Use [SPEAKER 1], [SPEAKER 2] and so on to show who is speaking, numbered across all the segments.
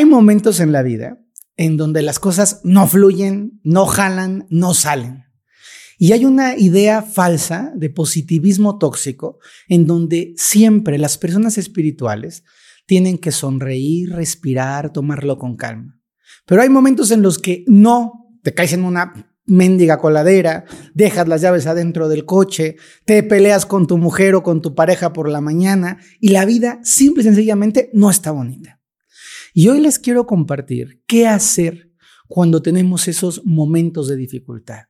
[SPEAKER 1] Hay momentos en la vida en donde las cosas no fluyen, no jalan, no salen. Y hay una idea falsa de positivismo tóxico en donde siempre las personas espirituales tienen que sonreír, respirar, tomarlo con calma. Pero hay momentos en los que no, te caes en una mendiga coladera, dejas las llaves adentro del coche, te peleas con tu mujer o con tu pareja por la mañana y la vida simple y sencillamente no está bonita. Y hoy les quiero compartir qué hacer cuando tenemos esos momentos de dificultad.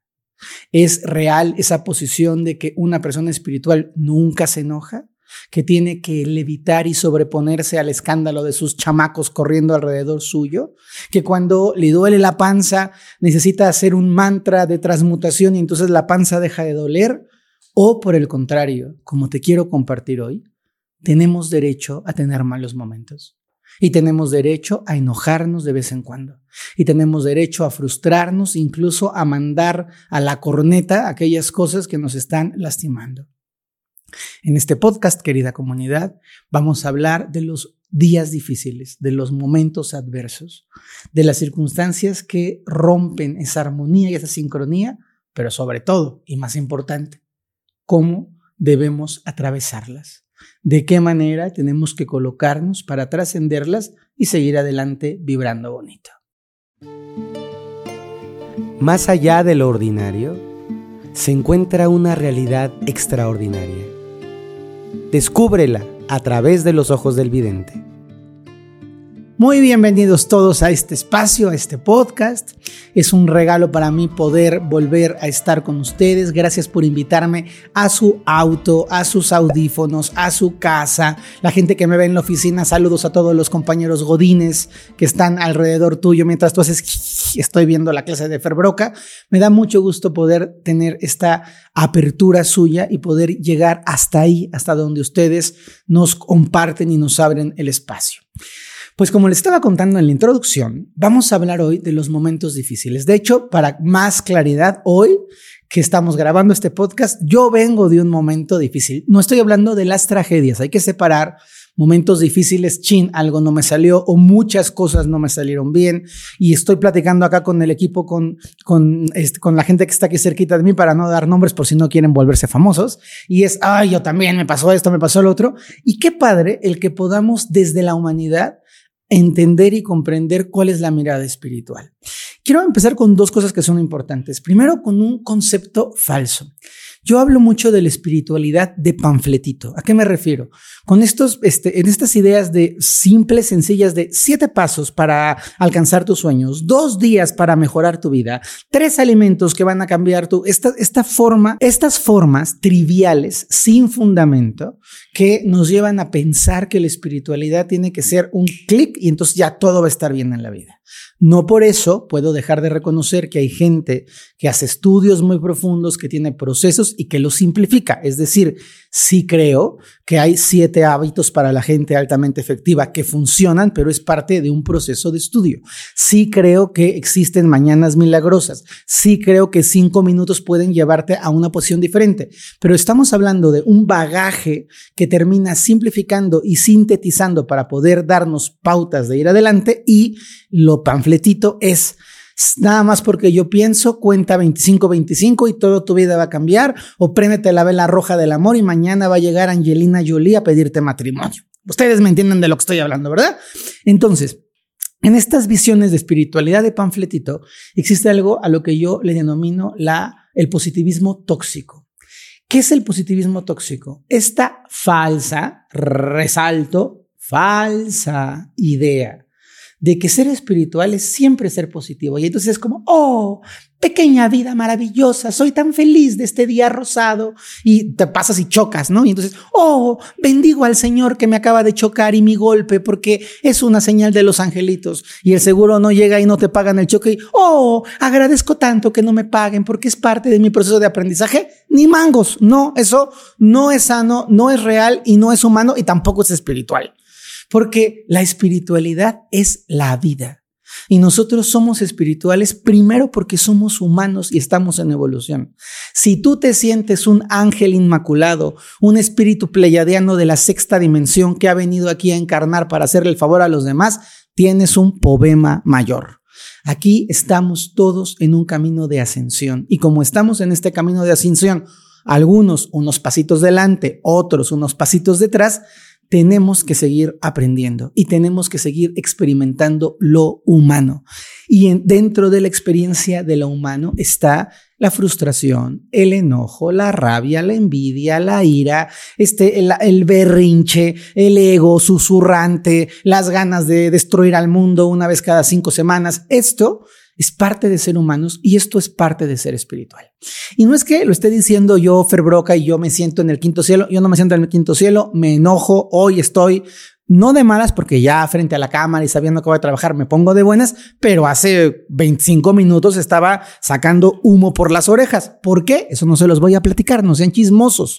[SPEAKER 1] ¿Es real esa posición de que una persona espiritual nunca se enoja? ¿Que tiene que levitar y sobreponerse al escándalo de sus chamacos corriendo alrededor suyo? ¿Que cuando le duele la panza necesita hacer un mantra de transmutación y entonces la panza deja de doler? ¿O por el contrario, como te quiero compartir hoy, tenemos derecho a tener malos momentos? Y tenemos derecho a enojarnos de vez en cuando. Y tenemos derecho a frustrarnos, incluso a mandar a la corneta aquellas cosas que nos están lastimando. En este podcast, querida comunidad, vamos a hablar de los días difíciles, de los momentos adversos, de las circunstancias que rompen esa armonía y esa sincronía, pero sobre todo, y más importante, cómo debemos atravesarlas de qué manera tenemos que colocarnos para trascenderlas y seguir adelante vibrando bonito.
[SPEAKER 2] Más allá de lo ordinario, se encuentra una realidad extraordinaria. Descúbrela a través de los ojos del vidente.
[SPEAKER 1] Muy bienvenidos todos a este espacio, a este podcast. Es un regalo para mí poder volver a estar con ustedes. Gracias por invitarme a su auto, a sus audífonos, a su casa. La gente que me ve en la oficina, saludos a todos los compañeros godines que están alrededor tuyo mientras tú haces, estoy viendo la clase de Ferbroca. Me da mucho gusto poder tener esta apertura suya y poder llegar hasta ahí, hasta donde ustedes nos comparten y nos abren el espacio. Pues como les estaba contando en la introducción, vamos a hablar hoy de los momentos difíciles. De hecho, para más claridad, hoy que estamos grabando este podcast, yo vengo de un momento difícil. No estoy hablando de las tragedias, hay que separar momentos difíciles, chin, algo no me salió o muchas cosas no me salieron bien. Y estoy platicando acá con el equipo, con, con, este, con la gente que está aquí cerquita de mí para no dar nombres por si no quieren volverse famosos. Y es, ay, yo también me pasó esto, me pasó lo otro. Y qué padre el que podamos desde la humanidad entender y comprender cuál es la mirada espiritual. Quiero empezar con dos cosas que son importantes. Primero, con un concepto falso. Yo hablo mucho de la espiritualidad de panfletito. ¿A qué me refiero? Con estos, este, en estas ideas de simples, sencillas, de siete pasos para alcanzar tus sueños, dos días para mejorar tu vida, tres alimentos que van a cambiar tu, esta, esta forma, estas formas triviales, sin fundamento, que nos llevan a pensar que la espiritualidad tiene que ser un clic y entonces ya todo va a estar bien en la vida. No por eso puedo dejar de reconocer que hay gente que hace estudios muy profundos, que tiene procesos y que lo simplifica. Es decir, sí creo que hay siete hábitos para la gente altamente efectiva que funcionan, pero es parte de un proceso de estudio. Sí creo que existen mañanas milagrosas. Sí creo que cinco minutos pueden llevarte a una posición diferente, pero estamos hablando de un bagaje que termina simplificando y sintetizando para poder darnos pautas de ir adelante y lo panfletito es nada más porque yo pienso, cuenta 25-25 y toda tu vida va a cambiar, o prémete la vela roja del amor y mañana va a llegar Angelina Jolie a pedirte matrimonio. Ustedes me entienden de lo que estoy hablando, ¿verdad? Entonces, en estas visiones de espiritualidad de panfletito existe algo a lo que yo le denomino la, el positivismo tóxico. ¿Qué es el positivismo tóxico? Esta falsa, resalto, falsa idea de que ser espiritual es siempre ser positivo. Y entonces es como, oh, pequeña vida maravillosa, soy tan feliz de este día rosado y te pasas y chocas, ¿no? Y entonces, oh, bendigo al Señor que me acaba de chocar y mi golpe porque es una señal de los angelitos y el seguro no llega y no te pagan el choque y, oh, agradezco tanto que no me paguen porque es parte de mi proceso de aprendizaje. Ni mangos, no, eso no es sano, no es real y no es humano y tampoco es espiritual porque la espiritualidad es la vida. Y nosotros somos espirituales primero porque somos humanos y estamos en evolución. Si tú te sientes un ángel inmaculado, un espíritu pleiadiano de la sexta dimensión que ha venido aquí a encarnar para hacerle el favor a los demás, tienes un poema mayor. Aquí estamos todos en un camino de ascensión y como estamos en este camino de ascensión, algunos unos pasitos delante, otros unos pasitos detrás, tenemos que seguir aprendiendo y tenemos que seguir experimentando lo humano. Y dentro de la experiencia de lo humano está la frustración, el enojo, la rabia, la envidia, la ira, este, el, el, berrinche, el ego susurrante, las ganas de destruir al mundo una vez cada cinco semanas. Esto es parte de ser humanos y esto es parte de ser espiritual. Y no es que lo esté diciendo yo, Ferbroca, y yo me siento en el quinto cielo, yo no me siento en el quinto cielo, me enojo, hoy estoy no de malas porque ya frente a la cámara y sabiendo que voy a trabajar me pongo de buenas, pero hace 25 minutos estaba sacando humo por las orejas. ¿Por qué? Eso no se los voy a platicar, no sean chismosos.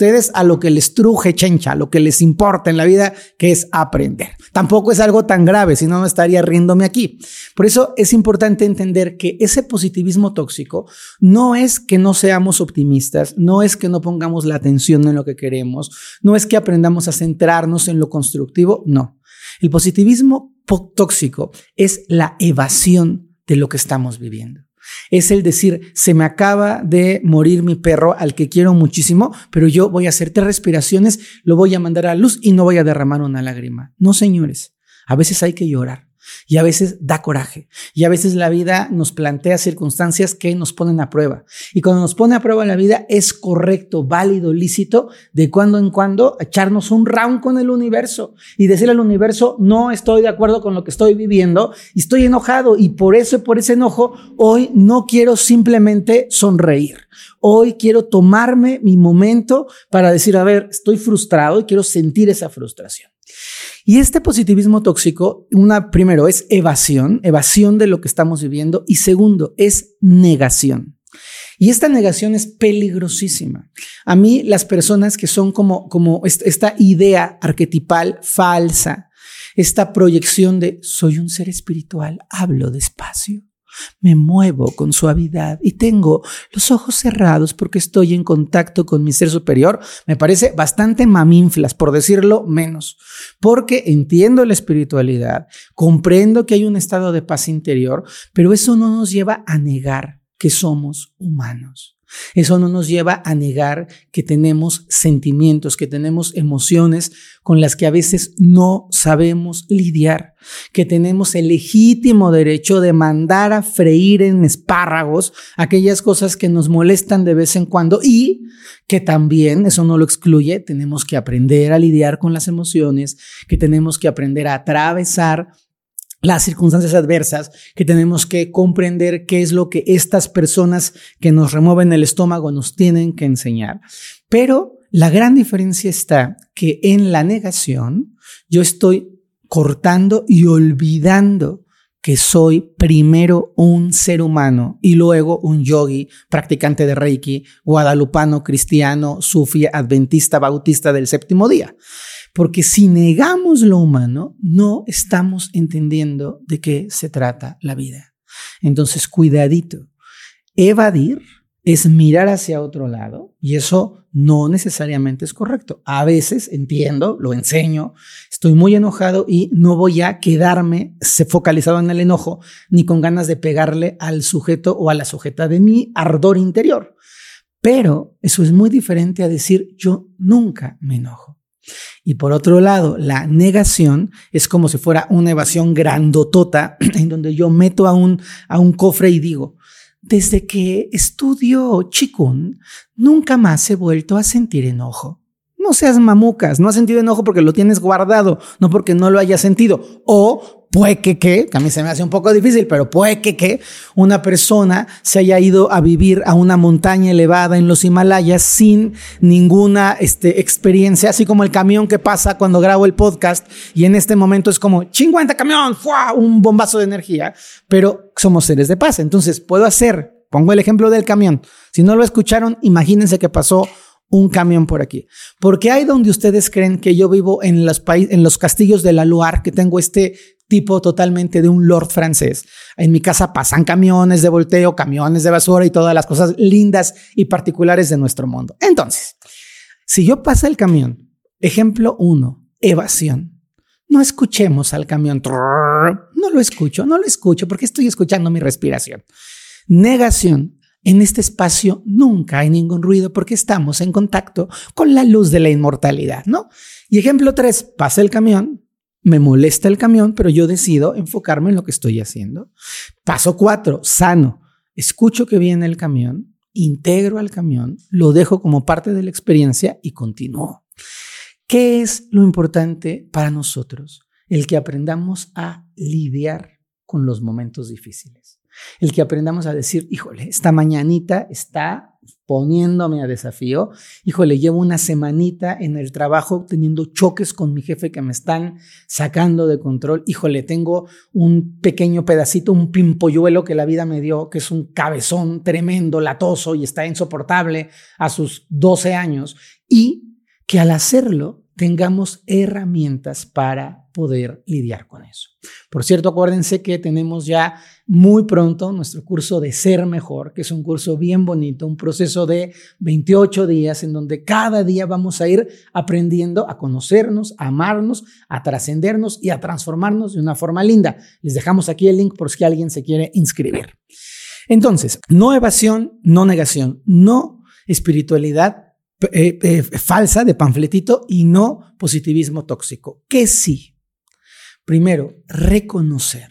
[SPEAKER 1] Ustedes a lo que les truje chencha, lo que les importa en la vida, que es aprender. Tampoco es algo tan grave, si no, no estaría riéndome aquí. Por eso es importante entender que ese positivismo tóxico no es que no seamos optimistas, no es que no pongamos la atención en lo que queremos, no es que aprendamos a centrarnos en lo constructivo no. El positivismo tóxico es la evasión de lo que estamos viviendo. Es el decir, se me acaba de morir mi perro al que quiero muchísimo, pero yo voy a hacer tres respiraciones, lo voy a mandar a luz y no voy a derramar una lágrima. No, señores, a veces hay que llorar. Y a veces da coraje. Y a veces la vida nos plantea circunstancias que nos ponen a prueba. Y cuando nos pone a prueba la vida es correcto, válido, lícito de cuando en cuando echarnos un round con el universo y decirle al universo, no estoy de acuerdo con lo que estoy viviendo y estoy enojado. Y por eso y por ese enojo, hoy no quiero simplemente sonreír. Hoy quiero tomarme mi momento para decir, a ver, estoy frustrado y quiero sentir esa frustración. Y este positivismo tóxico, una, primero, es evasión, evasión de lo que estamos viviendo, y segundo, es negación. Y esta negación es peligrosísima. A mí, las personas que son como, como esta idea arquetipal falsa, esta proyección de soy un ser espiritual, hablo despacio, me muevo con suavidad y tengo los ojos cerrados porque estoy en contacto con mi ser superior. Me parece bastante maminflas, por decirlo menos, porque entiendo la espiritualidad, comprendo que hay un estado de paz interior, pero eso no nos lleva a negar que somos humanos. Eso no nos lleva a negar que tenemos sentimientos, que tenemos emociones con las que a veces no sabemos lidiar, que tenemos el legítimo derecho de mandar a freír en espárragos aquellas cosas que nos molestan de vez en cuando y que también, eso no lo excluye, tenemos que aprender a lidiar con las emociones, que tenemos que aprender a atravesar las circunstancias adversas, que tenemos que comprender qué es lo que estas personas que nos remueven el estómago nos tienen que enseñar. Pero la gran diferencia está que en la negación yo estoy cortando y olvidando que soy primero un ser humano y luego un yogi, practicante de Reiki, guadalupano, cristiano, sufi, adventista, bautista del séptimo día. Porque si negamos lo humano, no estamos entendiendo de qué se trata la vida. Entonces, cuidadito. Evadir es mirar hacia otro lado y eso no necesariamente es correcto. A veces entiendo, lo enseño, estoy muy enojado y no voy a quedarme focalizado en el enojo ni con ganas de pegarle al sujeto o a la sujeta de mi ardor interior. Pero eso es muy diferente a decir yo nunca me enojo. Y por otro lado, la negación es como si fuera una evasión grandotota en donde yo meto a un, a un cofre y digo, desde que estudio Chikun, nunca más he vuelto a sentir enojo. No seas mamucas, no has sentido enojo porque lo tienes guardado, no porque no lo hayas sentido. O puede que, que, a mí se me hace un poco difícil, pero puede que, que una persona se haya ido a vivir a una montaña elevada en los Himalayas sin ninguna este, experiencia, así como el camión que pasa cuando grabo el podcast y en este momento es como, chingüenta camión, ¡fua! un bombazo de energía, pero somos seres de paz. Entonces puedo hacer, pongo el ejemplo del camión. Si no lo escucharon, imagínense que pasó un camión por aquí. Porque hay donde ustedes creen que yo vivo en los, en los castillos de la Loire, que tengo este tipo totalmente de un lord francés. En mi casa pasan camiones de volteo, camiones de basura y todas las cosas lindas y particulares de nuestro mundo. Entonces, si yo pasa el camión, ejemplo uno, evasión. no escuchemos al camión. No lo escucho, no lo escucho porque estoy escuchando mi respiración. Negación. En este espacio nunca hay ningún ruido porque estamos en contacto con la luz de la inmortalidad, ¿no? Y ejemplo tres, pasa el camión, me molesta el camión, pero yo decido enfocarme en lo que estoy haciendo. Paso cuatro, sano. Escucho que viene el camión, integro al camión, lo dejo como parte de la experiencia y continúo. ¿Qué es lo importante para nosotros? El que aprendamos a lidiar con los momentos difíciles. El que aprendamos a decir, híjole, esta mañanita está poniéndome a desafío. Híjole, llevo una semanita en el trabajo teniendo choques con mi jefe que me están sacando de control. Híjole, tengo un pequeño pedacito, un pimpolluelo que la vida me dio, que es un cabezón tremendo, latoso y está insoportable a sus 12 años. Y que al hacerlo tengamos herramientas para poder lidiar con eso. Por cierto, acuérdense que tenemos ya muy pronto nuestro curso de Ser Mejor, que es un curso bien bonito, un proceso de 28 días en donde cada día vamos a ir aprendiendo a conocernos, a amarnos, a trascendernos y a transformarnos de una forma linda. Les dejamos aquí el link por si alguien se quiere inscribir. Entonces, no evasión, no negación, no espiritualidad eh, eh, falsa de panfletito y no positivismo tóxico. ¿Qué sí? Primero, reconocer,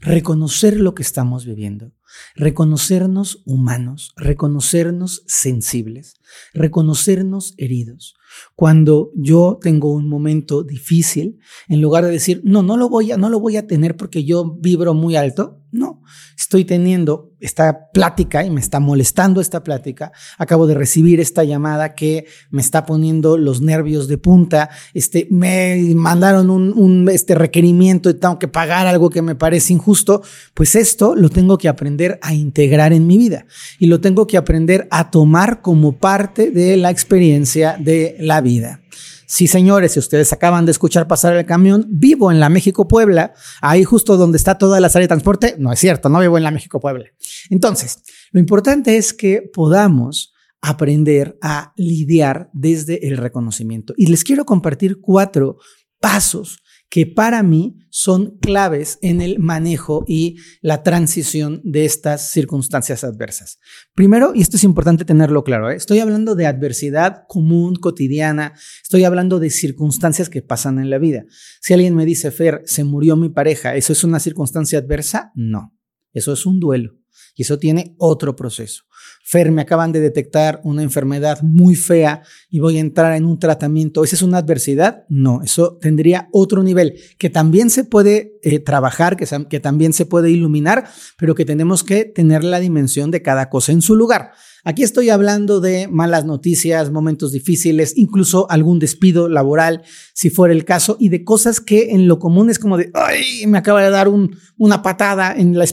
[SPEAKER 1] reconocer lo que estamos viviendo, reconocernos humanos, reconocernos sensibles, reconocernos heridos. Cuando yo tengo un momento difícil, en lugar de decir, no, no lo voy a, no lo voy a tener porque yo vibro muy alto, no, estoy teniendo esta plática y me está molestando esta plática. Acabo de recibir esta llamada que me está poniendo los nervios de punta. Este, me mandaron un, este requerimiento y tengo que pagar algo que me parece injusto. Pues esto lo tengo que aprender a integrar en mi vida y lo tengo que aprender a tomar como parte de la experiencia de la vida. Sí, señores, si ustedes acaban de escuchar pasar el camión, vivo en la México Puebla, ahí justo donde está toda la sala de transporte. No es cierto, no vivo en la México Puebla. Entonces, lo importante es que podamos aprender a lidiar desde el reconocimiento. Y les quiero compartir cuatro pasos que para mí son claves en el manejo y la transición de estas circunstancias adversas. Primero, y esto es importante tenerlo claro, ¿eh? estoy hablando de adversidad común, cotidiana, estoy hablando de circunstancias que pasan en la vida. Si alguien me dice, Fer, se murió mi pareja, ¿eso es una circunstancia adversa? No, eso es un duelo. Y eso tiene otro proceso. Fer, me acaban de detectar una enfermedad muy fea y voy a entrar en un tratamiento. ¿Esa es una adversidad? No, eso tendría otro nivel que también se puede eh, trabajar, que, también se puede iluminar, pero que tenemos que tener la dimensión de cada cosa en su lugar. Aquí estoy hablando de malas noticias, momentos difíciles, incluso algún despido laboral, si fuera el caso, y de cosas que en lo común es como de, ay, me acaba de dar una patada en la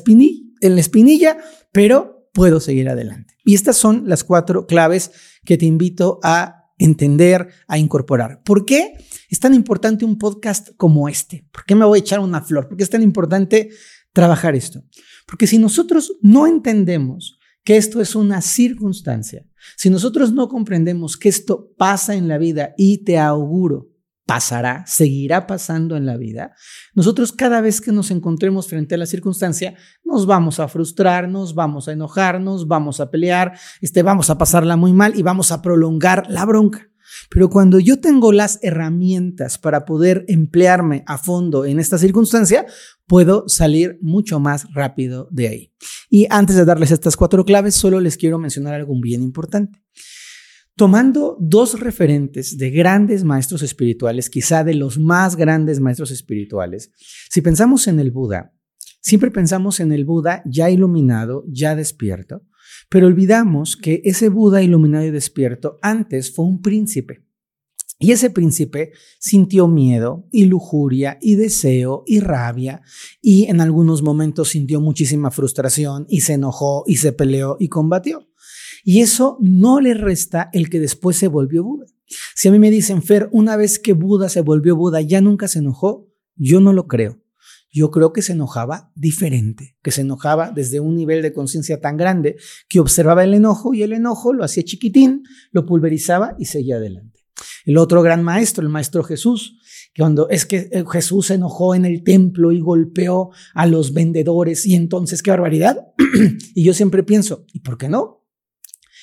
[SPEAKER 1] en la espinilla, pero puedo seguir adelante. Y estas son las cuatro claves que te invito a entender, a incorporar. ¿Por qué es tan importante un podcast como este? ¿Por qué me voy a echar una flor? ¿Por qué es tan importante trabajar esto? Porque si nosotros no entendemos que esto es una circunstancia, si nosotros no comprendemos que esto pasa en la vida y te auguro pasará, seguirá pasando en la vida, nosotros cada vez que nos encontremos frente a la circunstancia, nos vamos a frustrar, nos vamos a enojar, nos vamos a pelear, este, vamos a pasarla muy mal y vamos a prolongar la bronca. Pero cuando yo tengo las herramientas para poder emplearme a fondo en esta circunstancia, puedo salir mucho más rápido de ahí. Y antes de darles estas cuatro claves, solo les quiero mencionar algo bien importante. Tomando dos referentes de grandes maestros espirituales, quizá de los más grandes maestros espirituales, si pensamos en el Buda, siempre pensamos en el Buda ya iluminado, ya despierto, pero olvidamos que ese Buda iluminado y despierto antes fue un príncipe. Y ese príncipe sintió miedo y lujuria y deseo y rabia y en algunos momentos sintió muchísima frustración y se enojó y se peleó y combatió. Y eso no le resta el que después se volvió Buda. Si a mí me dicen, Fer, una vez que Buda se volvió Buda, ya nunca se enojó, yo no lo creo. Yo creo que se enojaba diferente, que se enojaba desde un nivel de conciencia tan grande que observaba el enojo y el enojo lo hacía chiquitín, lo pulverizaba y seguía adelante. El otro gran maestro, el maestro Jesús, cuando es que eh, Jesús se enojó en el templo y golpeó a los vendedores y entonces qué barbaridad. y yo siempre pienso, ¿y por qué no?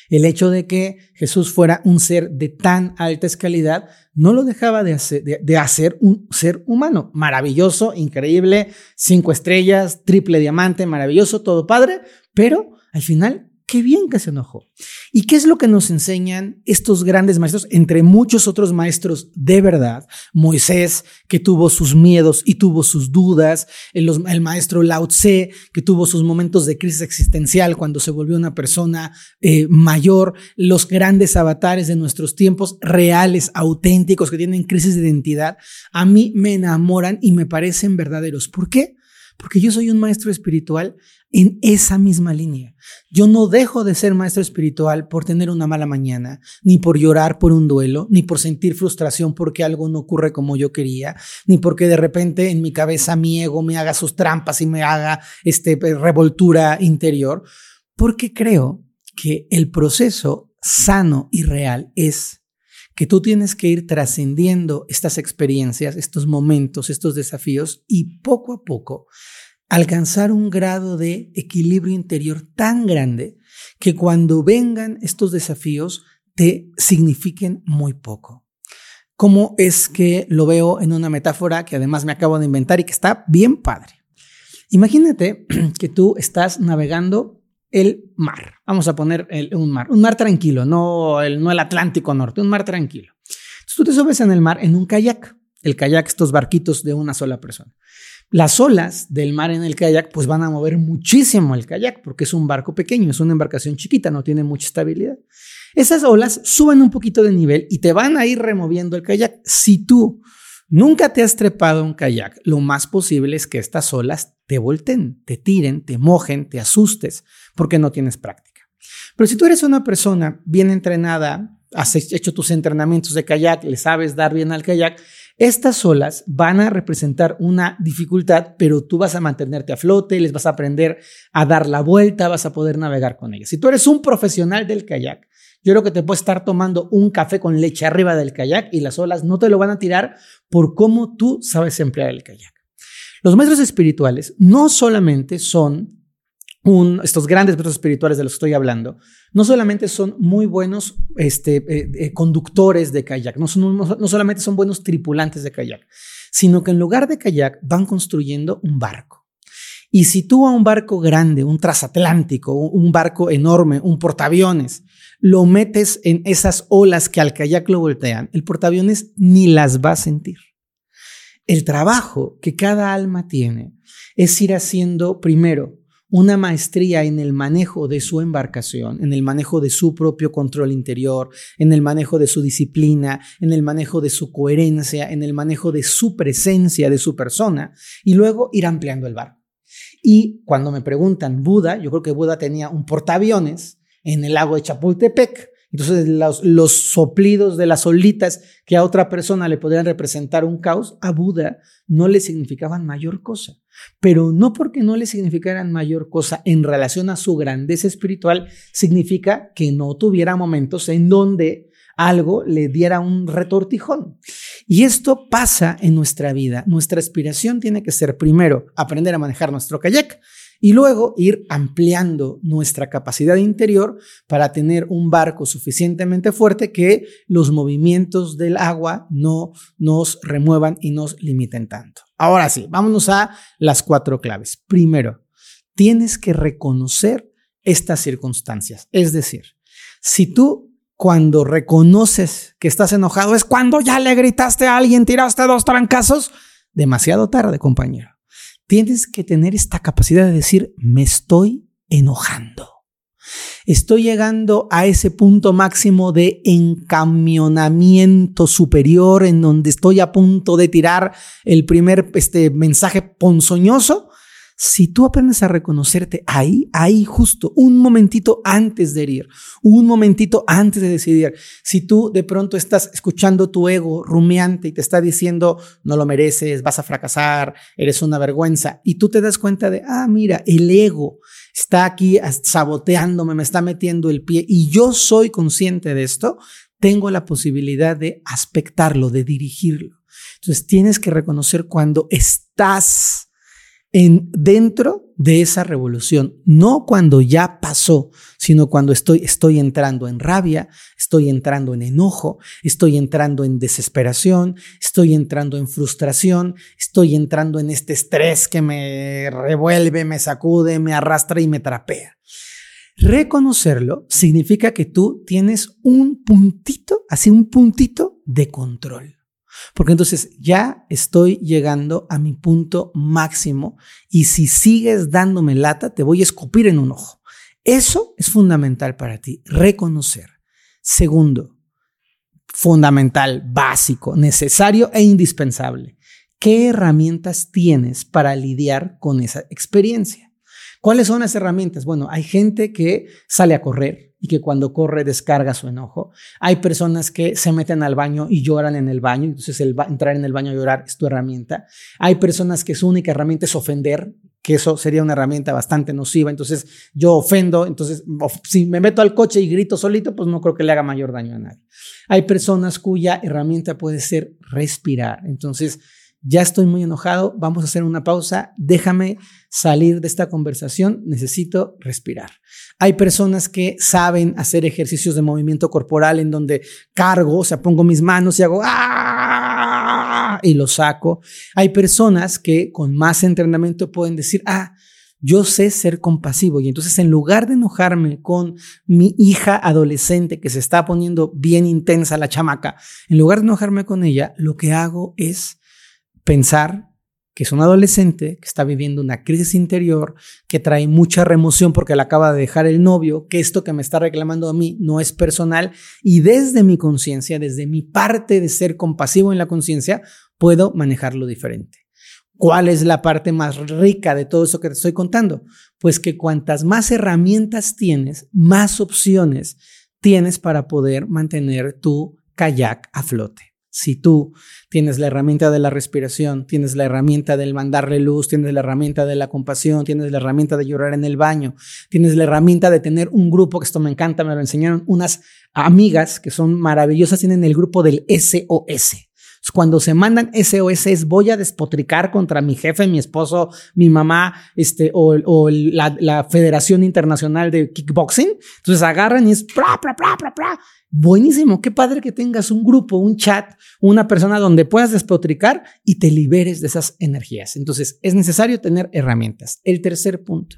[SPEAKER 1] El hecho de que Jesús fuera un ser de tan alta escalidad no lo dejaba de hacer, de, hacer un ser humano. Maravilloso, increíble, cinco estrellas, triple diamante, maravilloso, todo padre, pero al final Qué bien que se enojó. ¿Y qué es lo que nos enseñan estos grandes maestros, entre muchos otros maestros de verdad? Moisés, que tuvo sus miedos y tuvo sus dudas, el, maestro Lao Tse, que tuvo sus momentos de crisis existencial cuando se volvió una persona eh, mayor, los grandes avatares de nuestros tiempos, reales, auténticos, que tienen crisis de identidad, a mí me enamoran y me parecen verdaderos. ¿Por qué? Porque yo soy un maestro espiritual en esa misma línea. Yo no dejo de ser maestro espiritual por tener una mala mañana, ni por llorar por un duelo, ni por sentir frustración porque algo no ocurre como yo quería, ni porque de repente en mi cabeza mi ego me haga sus trampas y me haga este revoltura interior, porque creo que el proceso sano y real es que tú tienes que ir trascendiendo estas experiencias, estos momentos, estos desafíos y poco a poco alcanzar un grado de equilibrio interior tan grande que cuando vengan estos desafíos te signifiquen muy poco. ¿Cómo es que lo veo en una metáfora que además me acabo de inventar y que está bien padre? Imagínate que tú estás navegando el mar. Vamos a poner un mar, un mar tranquilo, no el, no el Atlántico Norte, un mar tranquilo. Entonces tú te subes en el mar en un kayak. El kayak, estos barquitos de una sola persona. Las olas del mar en el kayak pues van a mover muchísimo el kayak porque es un barco pequeño, es una embarcación chiquita, no tiene mucha estabilidad. Esas olas suben un poquito de nivel y te van a ir removiendo el kayak. Si tú nunca te has trepado un kayak, lo más posible es que estas olas te volteen, te tiren, te mojen, te asustes porque no tienes práctica. Pero si tú eres una persona bien entrenada, has hecho tus entrenamientos de kayak, le sabes dar bien al kayak, estas olas van a representar una dificultad, pero tú vas a mantenerte a flote, les vas a aprender a dar la vuelta, vas a poder navegar con ellas. Si tú eres un profesional del kayak, yo creo que te puedes estar tomando un café con leche arriba del kayak y las olas no te lo van a tirar por cómo tú sabes emplear el kayak. Los maestros espirituales no solamente son estos grandes maestros espirituales de los que estoy hablando, no solamente son muy buenos este, eh, eh, conductores de kayak, no, solamente son buenos tripulantes de kayak, sino que en lugar de kayak van construyendo un barco. Y si tú a un barco grande, un transatlántico, un barco enorme, un portaaviones, lo metes en esas olas que al kayak lo voltean, el portaaviones ni las va a sentir. El trabajo que cada alma tiene es ir haciendo primero una maestría en el manejo de su embarcación, en el manejo de su propio control interior, en el manejo de su disciplina, en el manejo de su coherencia, en el manejo de su presencia, de su persona, y luego ir ampliando el barco. Y cuando me preguntan Buda, yo creo que Buda tenía un portaaviones en el lago de Chapultepec, entonces, los, soplidos de las olitas que a otra persona le podrían representar un caos, a Buda no le significaban mayor cosa. Pero no porque no le significaran mayor cosa en relación a su grandeza espiritual, significa que no tuviera momentos en donde algo le diera un retortijón. Y esto pasa en nuestra vida. Nuestra aspiración tiene que ser primero aprender a manejar nuestro kayak y luego ir ampliando nuestra capacidad interior para tener un barco suficientemente fuerte que los movimientos del agua no nos remuevan y nos limiten tanto. Ahora sí, vámonos a las cuatro claves. Primero, tienes que reconocer estas circunstancias. Es decir, si tú cuando reconoces que estás enojado es cuando ya le gritaste a alguien, tiraste dos trancazos, demasiado tarde, compañero tienes que tener esta capacidad de decir, me estoy enojando. Estoy llegando a ese punto máximo de encamionamiento superior en donde estoy a punto de tirar el primer este, mensaje ponzoñoso si tú aprendes a reconocerte ahí, ahí justo, un momentito antes de herir, un momentito antes de decidir, si tú de pronto estás escuchando tu ego rumiante y te está diciendo, no lo mereces, vas a fracasar, eres una vergüenza, y tú te das cuenta de, ah, mira, el ego está aquí saboteándome, me está metiendo el pie, y yo soy consciente de esto, tengo la posibilidad de aspectarlo, de dirigirlo. Entonces tienes que reconocer cuando estás en, dentro de esa revolución, no cuando ya pasó, sino cuando estoy, estoy entrando en rabia, estoy entrando en enojo, estoy entrando en desesperación, estoy entrando en frustración, estoy entrando en este estrés que me revuelve, me sacude, me arrastra y me trapea. Reconocerlo significa que tú tienes un puntito, así un puntito de control. Porque entonces ya estoy llegando a mi punto máximo y si sigues dándome lata, te voy a escupir en un ojo. Eso es fundamental para ti, reconocer. Segundo, fundamental, básico, necesario e indispensable. ¿Qué herramientas tienes para lidiar con esa experiencia? ¿Cuáles son las herramientas? Bueno, hay gente que sale a correr, y que cuando corre descarga su enojo. Hay personas que se meten al baño y lloran en el baño, entonces el entrar en el baño a llorar es tu herramienta. Hay personas que su única herramienta es ofender, que eso sería una herramienta bastante nociva, entonces yo ofendo, entonces si me meto al coche y grito solito, pues no creo que le haga mayor daño a nadie. Hay personas cuya herramienta puede ser respirar, entonces ya estoy muy enojado, vamos a hacer una pausa, déjame salir de esta conversación, necesito respirar. Hay personas que saben hacer ejercicios de movimiento corporal en donde cargo, o sea, pongo mis manos y hago ¡ah! y lo saco. Hay personas que con más entrenamiento pueden decir, ah, yo sé ser compasivo y entonces en lugar de enojarme con mi hija adolescente que se está poniendo bien intensa la chamaca, en lugar de enojarme con ella, lo que hago es pensar que es un adolescente que está viviendo una crisis interior, que trae mucha remoción porque le acaba de dejar el novio, que esto que me está reclamando a mí no es personal y desde mi conciencia, desde mi parte de ser compasivo en la conciencia, puedo manejarlo diferente. ¿Cuál es la parte más rica de todo eso que te estoy contando? Pues que cuantas más herramientas tienes, más opciones tienes para poder mantener tu kayak a flote. Si tú tienes la herramienta de la respiración, tienes la herramienta del mandarle luz, tienes la herramienta de la compasión, tienes la herramienta de llorar en el baño, tienes la herramienta de tener un grupo, que esto me encanta, me lo enseñaron unas amigas que son maravillosas, tienen el grupo del SOS. Cuando se mandan SOS es voy a despotricar contra mi jefe, mi esposo, mi mamá, este, o, la, Federación Internacional de Kickboxing. Entonces agarran y es pra, pra, pra, pra, pra. Buenísimo, qué padre que tengas un grupo, un chat, una persona donde puedas despotricar y te liberes de esas energías. Entonces, es necesario tener herramientas. El tercer punto,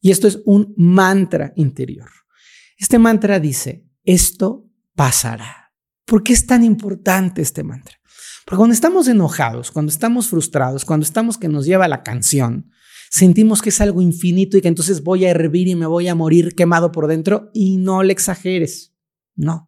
[SPEAKER 1] y esto es un mantra interior. Este mantra dice, esto pasará. ¿Por qué es tan importante este mantra? Porque cuando estamos enojados, cuando estamos frustrados, cuando estamos que nos lleva la canción, sentimos que es algo infinito y que entonces voy a hervir y me voy a morir quemado por dentro y no le exageres. No.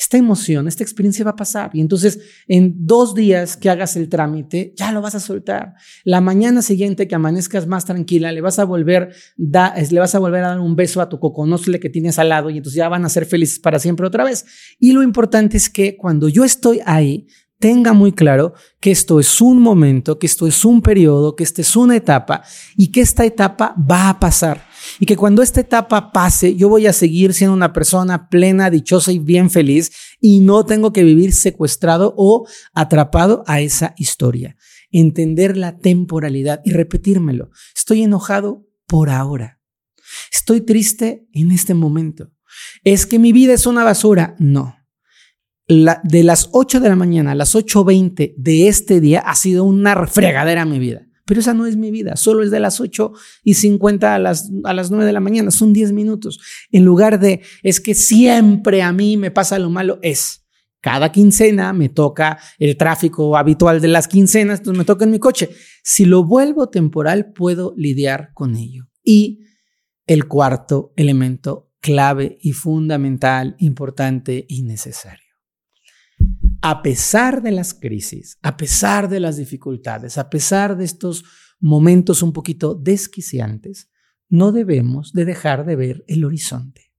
[SPEAKER 1] Esta emoción, esta experiencia va a pasar. Y entonces, en dos días que hagas el trámite, ya lo vas a soltar. La mañana siguiente que amanezcas más tranquila, le vas a volver, da, le vas a volver a dar un beso a tu coconósle que tienes al lado y entonces ya van a ser felices para siempre otra vez. Y lo importante es que cuando yo estoy ahí, tenga muy claro que esto es un momento, que esto es un periodo, que esta es una etapa y que esta etapa va a pasar. Y que cuando esta etapa pase, yo voy a seguir siendo una persona plena, dichosa y bien feliz y no tengo que vivir secuestrado o atrapado a esa historia. Entender la temporalidad y repetírmelo. Estoy enojado por ahora. Estoy triste en este momento. Es que mi vida es una basura. No de las 8 de la mañana a las 8.20 de este día ha sido una fregadera mi vida. Pero esa no es mi vida, solo es de las 8 y 50 a las, a las 9 de la mañana, son 10 minutos. En lugar de, es que siempre a mí me pasa lo malo, es, cada quincena me toca el tráfico habitual de las quincenas, entonces me toca en mi coche. Si lo vuelvo temporal, puedo lidiar con ello. Y el cuarto elemento clave y fundamental, importante y necesario a pesar de las crisis, a pesar de las dificultades, a pesar de estos momentos un poquito desquiciantes, no debemos de dejar de ver el horizonte.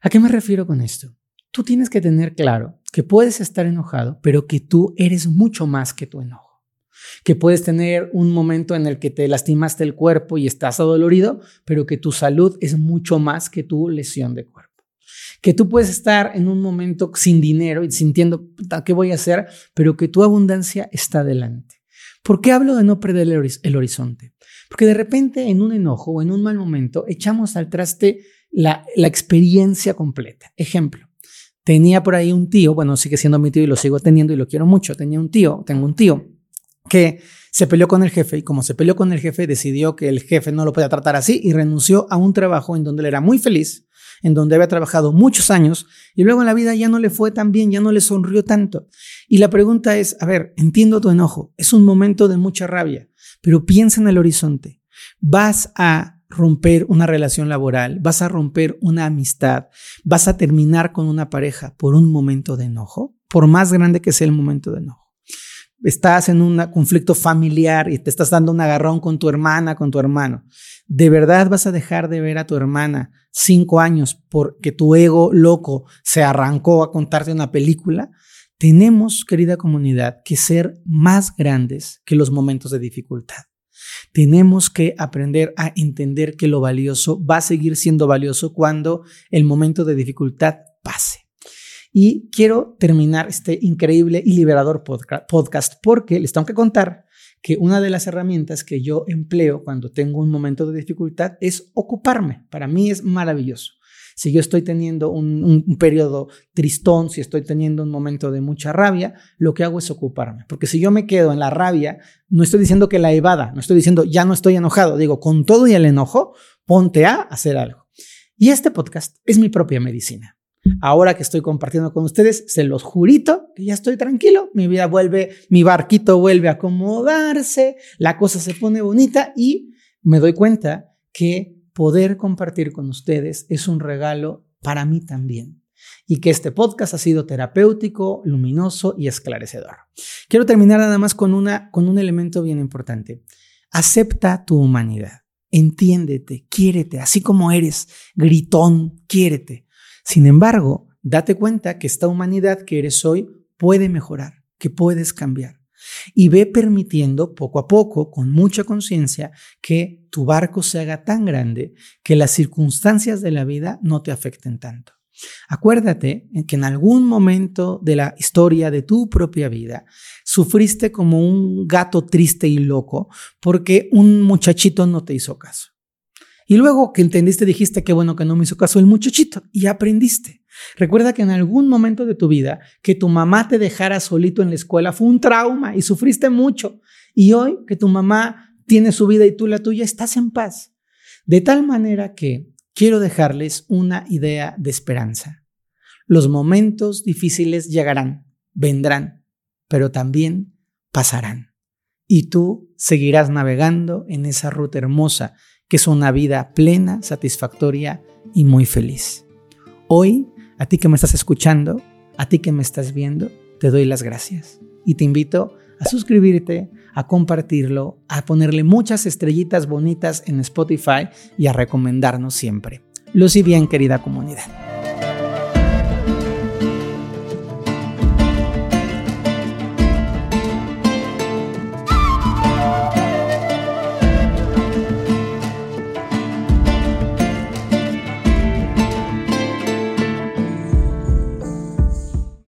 [SPEAKER 1] ¿A qué me refiero con esto? Tú tienes que tener claro que puedes estar enojado, pero que tú eres mucho más que tu enojo. Que puedes tener un momento en el que te lastimaste el cuerpo y estás adolorido, pero que tu salud es mucho más que tu lesión de cuerpo. Que tú puedes estar en un momento sin dinero y sintiendo, ¿qué voy a hacer? Pero que tu abundancia está adelante. ¿Por qué hablo de no perder el, horizonte? Porque de repente en un enojo o en un mal momento echamos al traste la, la experiencia completa. Ejemplo, tenía por ahí un tío, bueno, sigue siendo mi tío y lo sigo teniendo y lo quiero mucho, tenía un tío, tengo un tío que se peleó con el jefe y como se peleó con el jefe decidió que el jefe no lo podía tratar así y renunció a un trabajo en donde él era muy feliz, en donde había trabajado muchos años y luego en la vida ya no le fue tan bien, ya no le sonrió tanto. Y la pregunta es, a ver, entiendo tu enojo, es un momento de mucha rabia, pero piensa en el horizonte. Vas a romper una relación laboral, vas a romper una amistad, vas a terminar con una pareja por un momento de enojo, por más grande que sea el momento de enojo estás en un conflicto familiar y te estás dando un agarrón con tu hermana, con tu hermano, ¿de verdad vas a dejar de ver a tu hermana cinco años porque tu ego loco se arrancó a contarte una película? Tenemos, querida comunidad, que ser más grandes que los momentos de dificultad. Tenemos que aprender a entender que lo valioso va a seguir siendo valioso cuando el momento de dificultad pase. Y quiero terminar este increíble y liberador podcast porque les tengo que contar que una de las herramientas que yo empleo cuando tengo un momento de dificultad es ocuparme. Para mí es maravilloso. Si yo estoy teniendo un, periodo tristón, si estoy teniendo un momento de mucha rabia, lo que hago es ocuparme. Porque si yo me quedo en la rabia, no estoy diciendo que la evada, no estoy diciendo ya no estoy enojado, digo, con todo y el enojo, ponte a hacer algo. Y este podcast es mi propia medicina. Ahora que estoy compartiendo con ustedes, se los jurito que ya estoy tranquilo, mi vida vuelve, mi barquito vuelve a acomodarse, la cosa se pone bonita y me doy cuenta que poder compartir con ustedes es un regalo para mí también y que este podcast ha sido terapéutico, luminoso y esclarecedor. Quiero terminar nada más con, una, con un elemento bien importante. Acepta tu humanidad, entiéndete, quiérete, así como eres, gritón, quiérete. Sin embargo, date cuenta que esta humanidad que eres hoy puede mejorar, que puedes cambiar. Y ve permitiendo poco a poco, con mucha conciencia, que tu barco se haga tan grande que las circunstancias de la vida no te afecten tanto. Acuérdate que en algún momento de la historia de tu propia vida sufriste como un gato triste y loco porque un muchachito no te hizo caso. Y luego que entendiste, dijiste que bueno que no me hizo caso el muchachito y aprendiste. Recuerda que en algún momento de tu vida que tu mamá te dejara solito en la escuela fue un trauma y sufriste mucho. Y hoy que tu mamá tiene su vida y tú la tuya, estás en paz. De tal manera que quiero dejarles una idea de esperanza. Los momentos difíciles llegarán, vendrán, pero también pasarán. Y tú seguirás navegando en esa ruta hermosa que es una vida plena, satisfactoria y muy feliz. Hoy, a ti que me estás escuchando, a ti que me estás viendo, te doy las gracias y te invito a suscribirte, a compartirlo, a ponerle muchas estrellitas bonitas en Spotify y a recomendarnos siempre. Luz y bien, querida comunidad.